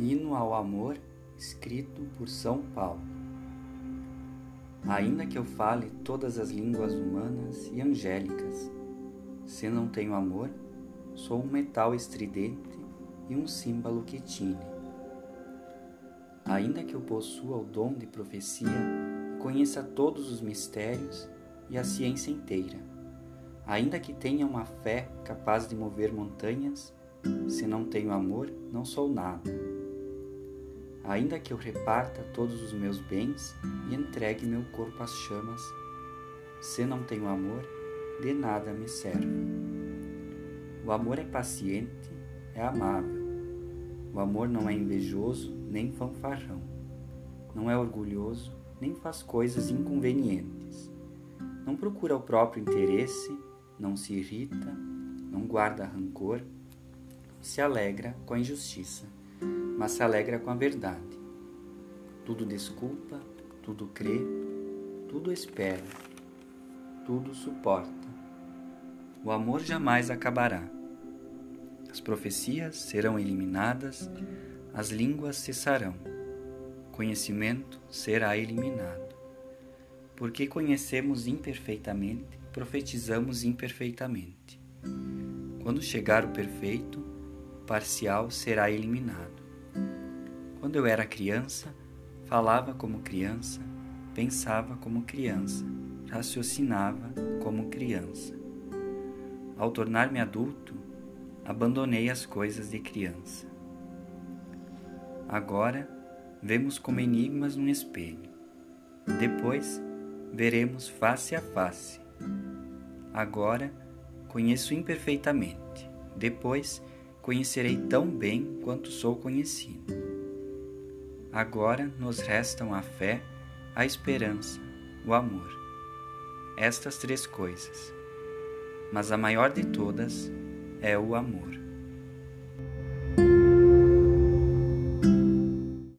Hino ao Amor, escrito por São Paulo. Ainda que eu fale todas as línguas humanas e angélicas, se não tenho amor, sou um metal estridente e um símbolo que tine. Ainda que eu possua o dom de profecia conheça todos os mistérios e a ciência inteira, ainda que tenha uma fé capaz de mover montanhas, se não tenho amor, não sou nada. Ainda que eu reparta todos os meus bens e entregue meu corpo às chamas, se não tenho amor, de nada me serve. O amor é paciente, é amável. O amor não é invejoso nem fanfarrão. Não é orgulhoso nem faz coisas inconvenientes. Não procura o próprio interesse, não se irrita, não guarda rancor se alegra com a injustiça, mas se alegra com a verdade. Tudo desculpa, tudo crê, tudo espera, tudo suporta. O amor jamais acabará. As profecias serão eliminadas, as línguas cessarão, conhecimento será eliminado. Porque conhecemos imperfeitamente, profetizamos imperfeitamente. Quando chegar o perfeito, parcial será eliminado. Quando eu era criança, falava como criança, pensava como criança, raciocinava como criança. Ao tornar-me adulto, abandonei as coisas de criança. Agora, vemos como enigmas num espelho. Depois, veremos face a face. Agora, conheço imperfeitamente. Depois, conhecerei tão bem quanto sou conhecido. Agora nos restam a fé, a esperança, o amor. Estas três coisas. Mas a maior de todas é o amor.